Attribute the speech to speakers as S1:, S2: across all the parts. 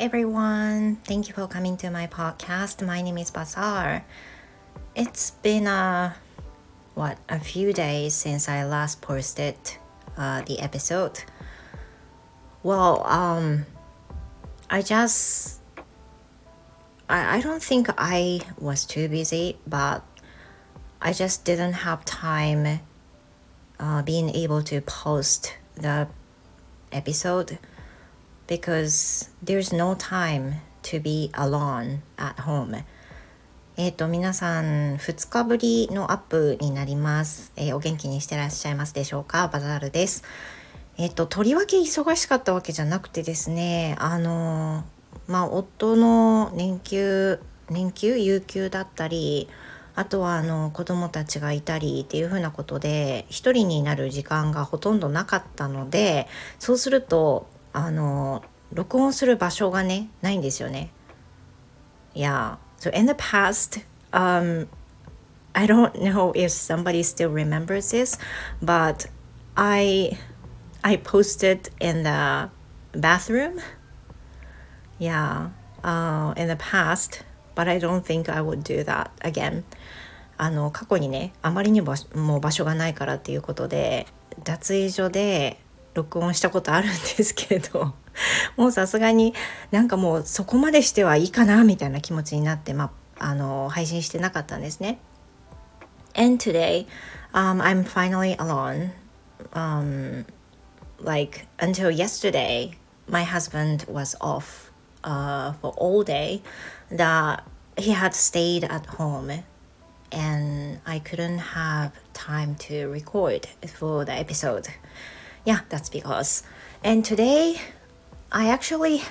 S1: everyone. Thank you for coming to my podcast. My name is Bazaar. It's been a what a few days since I last posted uh, the episode. Well, um, I just I, I don't think I was too busy, but I just didn't have time uh, being able to post the episode because there's no time to be alone at home. えっ、と、皆さん、2日ぶりのアップになります、えー、お元気にしてらっしゃいますでしょうか？バザールです。えっ、と、とりわけ忙しかったわけじゃなくてですね、あの、まあ、夫の年休、年休、有給だったり、あとはあの子供たちがいたりっていうふうなことで一人になる時間がほとんどなかったのでそうするとあの録音する場所がねないんですよね。Yeah. So in the past, um, I don't know if somebody still remembers this, but I I posted in the bathroom. Yeah, uh, in the past, but I don't think I would do that again. あの過去にねあまりにももう場所がないからっていうことで脱衣所で録音したことあるんですけれどもうさすがになんかもうそこまでしてはいいかなみたいな気持ちになって、まあ、あの配信してなかったんですね。And today, um, I'm finally alone. Um, like until yesterday, my husband was off uh, for all day. That he had stayed at home, and I couldn't have time to record for the episode. Yeah, that's because. And today, I actually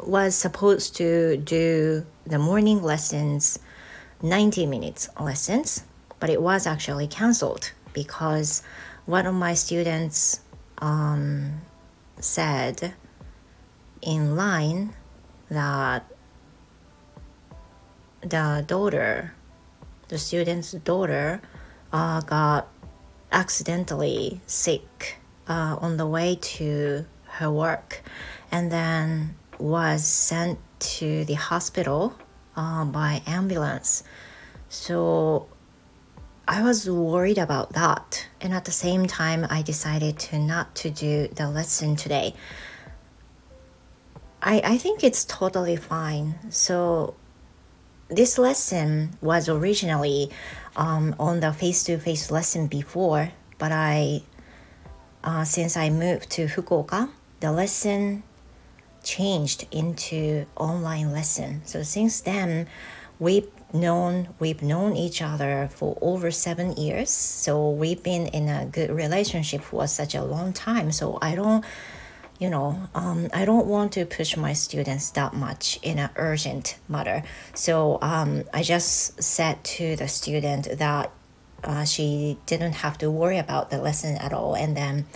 S1: was supposed to do the morning lessons, 90 minutes lessons, but it was actually canceled because one of my students um, said in line that the daughter, the student's daughter, uh, got accidentally sick uh, on the way to her work and then was sent to the hospital uh, by ambulance. So I was worried about that. And at the same time, I decided to not to do the lesson today. I, I think it's totally fine. So this lesson was originally um, on the face-to-face lesson before, but I, uh, since I moved to Fukuoka, the lesson changed into online lesson. So since then, we've known we've known each other for over seven years. So we've been in a good relationship for such a long time. So I don't you know, um, I don't want to push my students that much in an urgent matter. So um, I just said to the student that uh, she didn't have to worry about the lesson at all, and then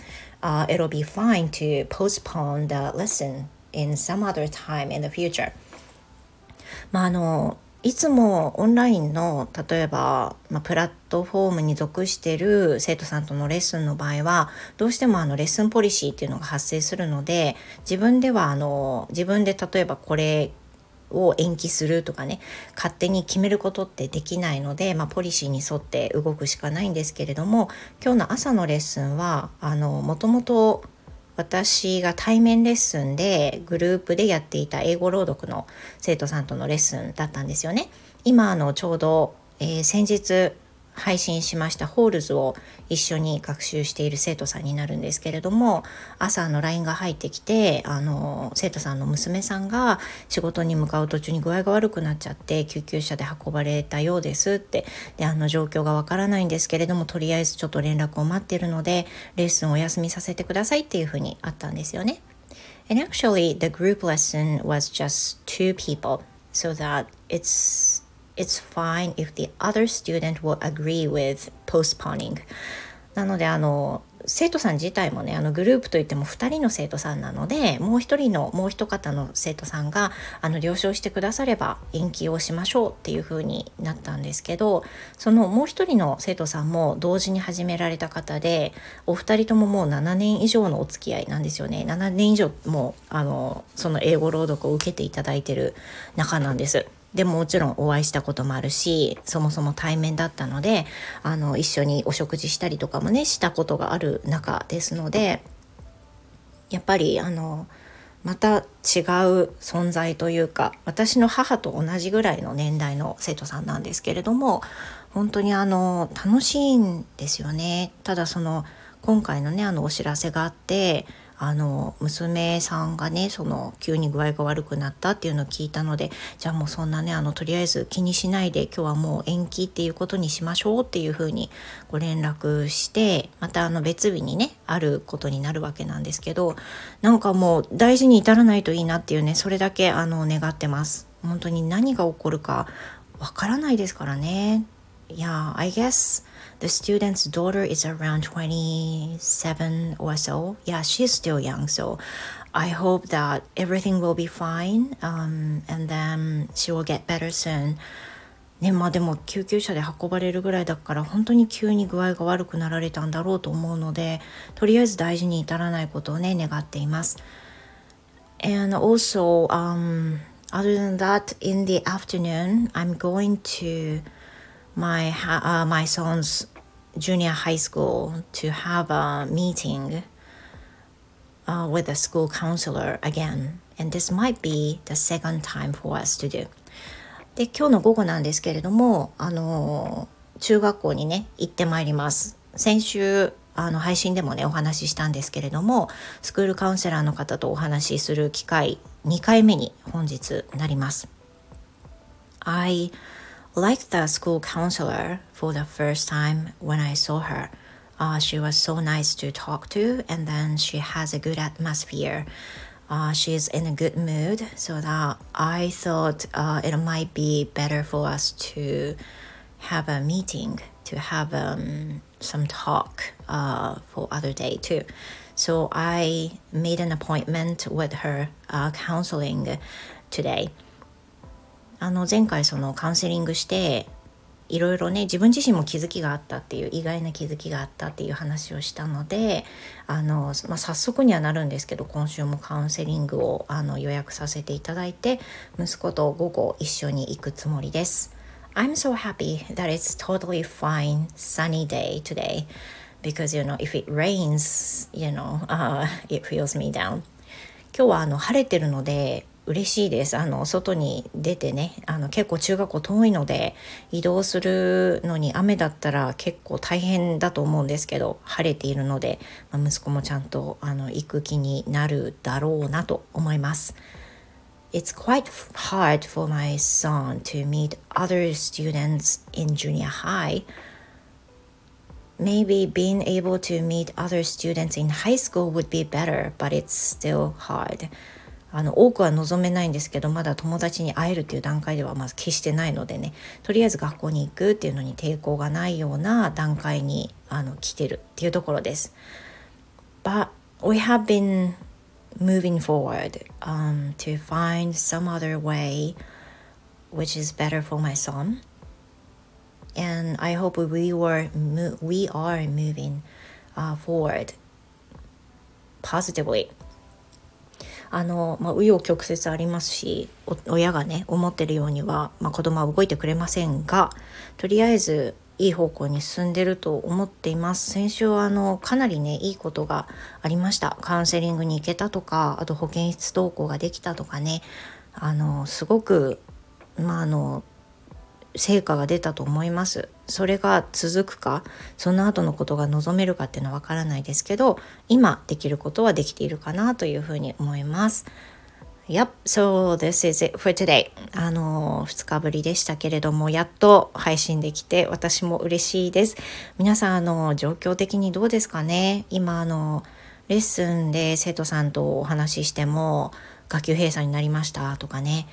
S1: uh, it'll be fine to postpone the lesson in some other time in the future. まあ、あのいつもオンラインの例えば、まあ、プラットフォームに属している生徒さんとのレッスンの場合はどうしてもあのレッスンポリシーっていうのが発生するので自分ではあの自分で例えばこれを延期するとかね勝手に決めることってできないので、まあ、ポリシーに沿って動くしかないんですけれども今日の朝のレッスンはあのもともと私が対面レッスンでグループでやっていた英語朗読の生徒さんとのレッスンだったんですよね。今あのちょうど、えー、先日配信しましたホールズを一緒に学習している生徒さんになるんですけれども朝の LINE が入ってきてあの生徒さんの娘さんが仕事に向かう途中に具合が悪くなっちゃって救急車で運ばれたようですってであの状況がわからないんですけれどもとりあえずちょっと連絡を待ってるのでレッスンお休みさせてくださいっていうふうにあったんですよね。And actually the group lesson was just two people so that it's it's fine if the other student will agree with postponing なのであの生徒さん自体もねあのグループといっても2人の生徒さんなのでもう1人のもう一方の生徒さんがあの了承してくだされば延期をしましょうっていう風になったんですけどそのもう1人の生徒さんも同時に始められた方でお二人とももう7年以上のお付き合いなんですよね7年以上もうあのその英語朗読を受けていただいてる仲なんです。でももちろんお会いしたこともあるしそもそも対面だったのであの一緒にお食事したりとかもねしたことがある中ですのでやっぱりあのまた違う存在というか私の母と同じぐらいの年代の生徒さんなんですけれども本当にあの楽しいんですよね。ただその今回のねあのお知らせがあってあの娘さんがねその急に具合が悪くなったっていうのを聞いたのでじゃあもうそんなねあのとりあえず気にしないで今日はもう延期っていうことにしましょうっていうふうにご連絡してまたあの別日にねあることになるわけなんですけどなんかもう大事に至らないといいなっていうねそれだけあの願ってます。本当に何が起こるかわからないですからね。Yeah, I guess the student's daughter is around 27 or so. Yeah, she's still young, so I hope that everything will be fine um, and then she will get better soon. ね、まあでも救急車で運ばれるぐらいだから本当に急に具合が悪くなられたんだろうと思うのでとりあえず大事に至らないことをね願っています。And also, um, other than that, in the afternoon, I'm going to my uh, my son's junior high school to have a meeting uh, with a school counselor again, and this might be the second time for us to do. で今日の午後なんですけれどもあの中学校にね行ってまいります。先週あの配信でもねお話ししたんですけれどもスクールカウンセラーの方とお話しする機会2回目に本日なります。I like the school counselor for the first time when I saw her. Uh, she was so nice to talk to, and then she has a good atmosphere. Uh, she's in a good mood, so that I thought uh, it might be better for us to have a meeting, to have um, some talk uh, for other day too. So I made an appointment with her uh, counseling today. あの前回そのカウンセリングしていろいろね自分自身も気づきがあったっていう意外な気づきがあったっていう話をしたのであの、まあ、早速にはなるんですけど今週もカウンセリングをあの予約させていただいて息子と午後一緒に行くつもりです。I'm so happy that it's totally fine sunny day today because you know if it rains you know、uh, it feels me down 今日はあの晴れてるので嬉しいです。あの外に出てねあの結構中学校遠いので移動するのに雨だったら結構大変だと思うんですけど晴れているので、まあ、息子もちゃんとあの行く気になるだろうなと思います。It's quite hard for my son to meet other students in junior high. Maybe being able to meet other students in high school would be better, but it's still hard. あの多くは望めないんですけどまだ友達に会えるっていう段階ではまず決してないのでねとりあえず学校に行くっていうのに抵抗がないような段階にあの来てるっていうところです。But we have been moving forward、um, to find some other way which is better for my son. And I hope we were we are moving、uh, forward positively. あの、まあ、紆余曲折ありますし親がね思ってるようには、まあ、子供は動いてくれませんがとりあえずいい方向に進んでると思っています。先週はあのかなりねいいことがありました。カウンセリングに行けたとかあと保健室登校ができたとかね。あのすごくまああの成果が出たと思いますそれが続くかその後のことが望めるかっていうのはわからないですけど今できることはできているかなというふうに思います Yep, so this is it for today. あの、2日ぶりでしたけれども、やっと配信できて、私も嬉しいです。皆さん、あの、状況的にどうですかね？今、あの、レッスンで生徒さんとお話ししても、学級閉鎖になりましたとかね。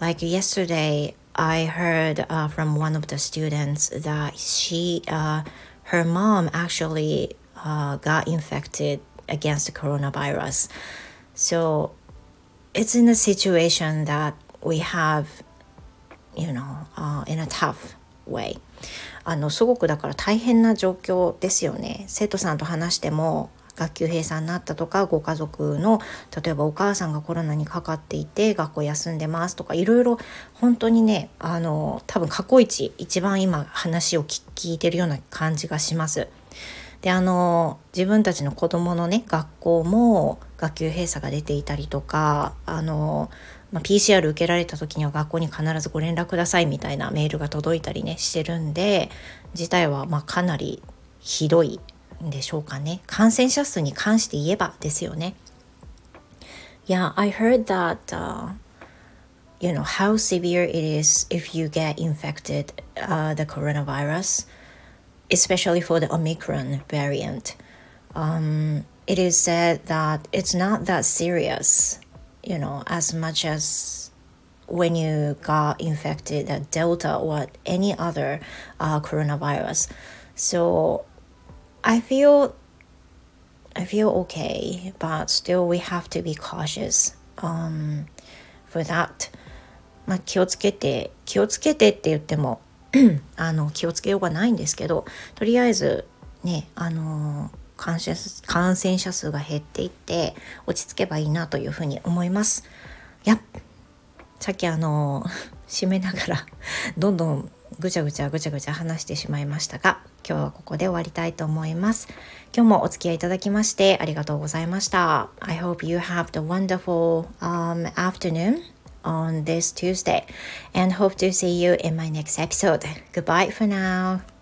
S1: Like yesterday, I heard uh, from one of the students that she, uh, her mom actually uh, got infected against the coronavirus. So it's in a situation that we have, you know, uh, in a tough way. あのすごくだから大変な状況ですよね。生徒さんと話しても 学級閉鎖になったとかご家族の例えばお母さんがコロナにかかっていて学校休んでますとかいろいろ本当にねあの多分過去一一番今話を聞いてるような感じがします。であの自分たちの子どものね学校も学級閉鎖が出ていたりとかあの、まあ、PCR 受けられた時には学校に必ずご連絡くださいみたいなメールが届いたりねしてるんで事態はまあかなりひどいでしょうかね感染者数に関して言えばですよね Yeah, I heard that、uh, you know how severe it is if you get infected uh, the coronavirus especially for the Omicron variant. Um, it is said that it's not that serious, you know, as much as when you got infected a Delta or any other uh, coronavirus. So I feel I feel okay, but still we have to be cautious um, for that. まあ、気をつけて気をつけてって言っても あの気をつけようがないんですけどとりあえずねあの感染感染者数が減っていって落ち着けばいいなというふうに思います。やっさっきあの 締めながらどんどんぐちゃぐちゃぐちゃぐちゃ話してしまいましたが今日はここで終わりたいと思います。今日もお付き合いいただきましてありがとうございました。I hope you have the wonderful、um, afternoon on this Tuesday and hope to see you in my next episode. Goodbye for now.